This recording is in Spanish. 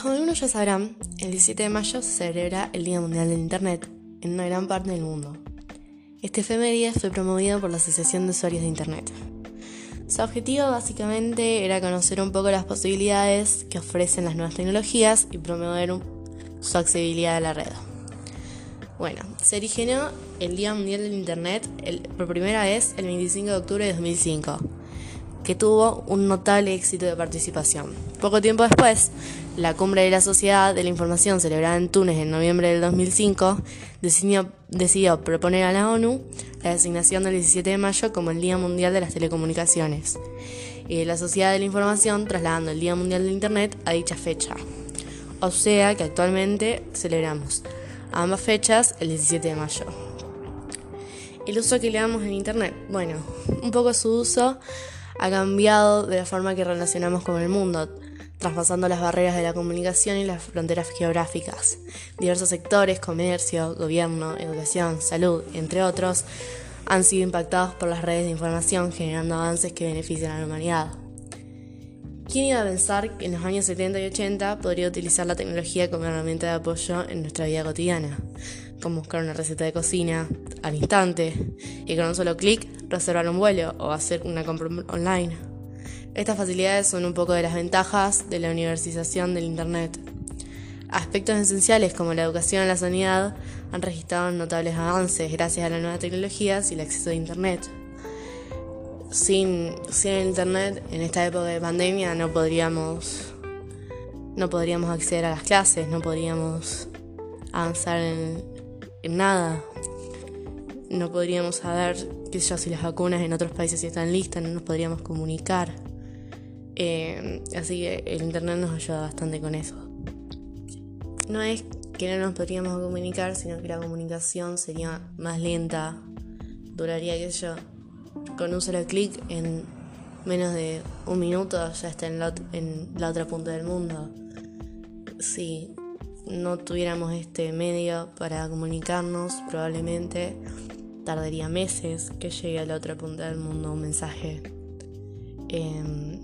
Como algunos ya sabrán, el 17 de mayo se celebra el Día Mundial del Internet en una gran parte del mundo. Este efeméride fue promovido por la Asociación de Usuarios de Internet. Su objetivo básicamente era conocer un poco las posibilidades que ofrecen las nuevas tecnologías y promover su accesibilidad a la red. Bueno, se originó el Día Mundial del Internet por primera vez el 25 de octubre de 2005 que tuvo un notable éxito de participación. Poco tiempo después, la Cumbre de la Sociedad de la Información celebrada en Túnez en noviembre del 2005 decidió, proponer a la ONU la designación del 17 de mayo como el Día Mundial de las Telecomunicaciones y de la Sociedad de la Información trasladando el Día Mundial del Internet a dicha fecha. O sea que actualmente celebramos ambas fechas el 17 de mayo. El uso que le damos en Internet, bueno, un poco su uso ha cambiado de la forma que relacionamos con el mundo, traspasando las barreras de la comunicación y las fronteras geográficas. Diversos sectores, comercio, gobierno, educación, salud, entre otros, han sido impactados por las redes de información, generando avances que benefician a la humanidad. ¿Quién iba a pensar que en los años 70 y 80 podría utilizar la tecnología como herramienta de apoyo en nuestra vida cotidiana? Como buscar una receta de cocina al instante y con un solo clic reservar un vuelo o hacer una compra online. Estas facilidades son un poco de las ventajas de la universización del Internet. Aspectos esenciales como la educación y la sanidad han registrado notables avances gracias a las nuevas tecnologías y el acceso a Internet. Sin, sin Internet, en esta época de pandemia, no podríamos, no podríamos acceder a las clases, no podríamos avanzar en, en nada no podríamos saber, qué sé yo, si las vacunas en otros países están listas, no nos podríamos comunicar. Eh, así que el Internet nos ayuda bastante con eso. No es que no nos podríamos comunicar, sino que la comunicación sería más lenta, duraría, qué yo, con un solo clic en menos de un minuto ya está en la, en la otra punta del mundo. Si no tuviéramos este medio para comunicarnos, probablemente tardaría meses que llegue a la otra punta del mundo un mensaje. Em,